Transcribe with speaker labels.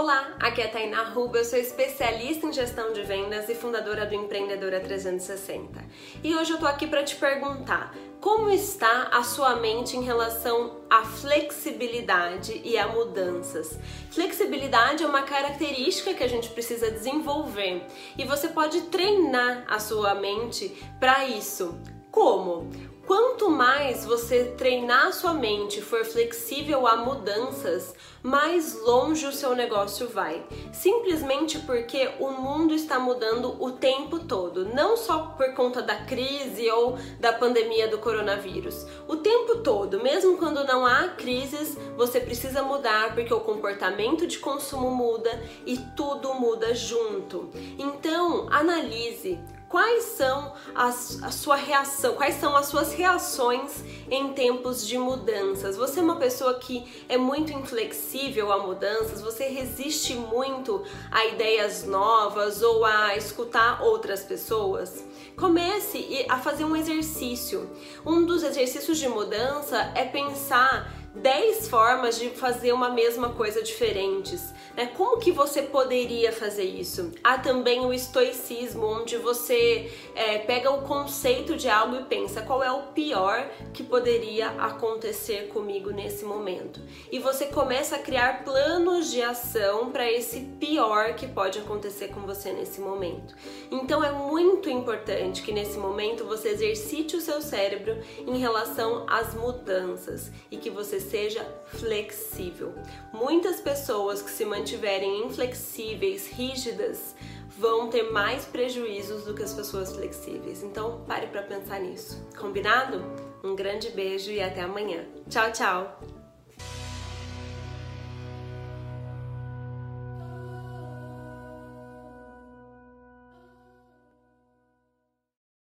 Speaker 1: Olá, aqui é a Tainá Ruba, eu sou especialista em gestão de vendas e fundadora do Empreendedora 360. E hoje eu tô aqui para te perguntar: como está a sua mente em relação à flexibilidade e a mudanças? Flexibilidade é uma característica que a gente precisa desenvolver e você pode treinar a sua mente para isso. Como? Quanto mais você treinar sua mente, for flexível a mudanças, mais longe o seu negócio vai. Simplesmente porque o mundo está mudando o tempo todo, não só por conta da crise ou da pandemia do coronavírus. O tempo todo, mesmo quando não há crises, você precisa mudar porque o comportamento de consumo muda e tudo muda junto. Então, analise quais são as, a sua reação, quais são as suas reações em tempos de mudanças. Você é uma pessoa que é muito inflexível a mudanças, você resiste muito a ideias novas ou a escutar outras pessoas. Comece a fazer um exercício. Um dos exercícios de mudança é pensar 10 formas de fazer uma mesma coisa diferentes. Né? Como que você poderia fazer isso? Há também o estoicismo, onde você é, pega o conceito de algo e pensa qual é o pior que poderia acontecer comigo nesse momento. E você começa a criar planos de ação para esse pior que pode acontecer com você nesse momento. Então é muito importante que nesse momento você exercite o seu cérebro em relação às mudanças e que você seja flexível. Muitas pessoas que se mantiverem inflexíveis, rígidas, vão ter mais prejuízos do que as pessoas flexíveis. Então, pare para pensar nisso. Combinado? Um grande beijo e até amanhã. Tchau, tchau.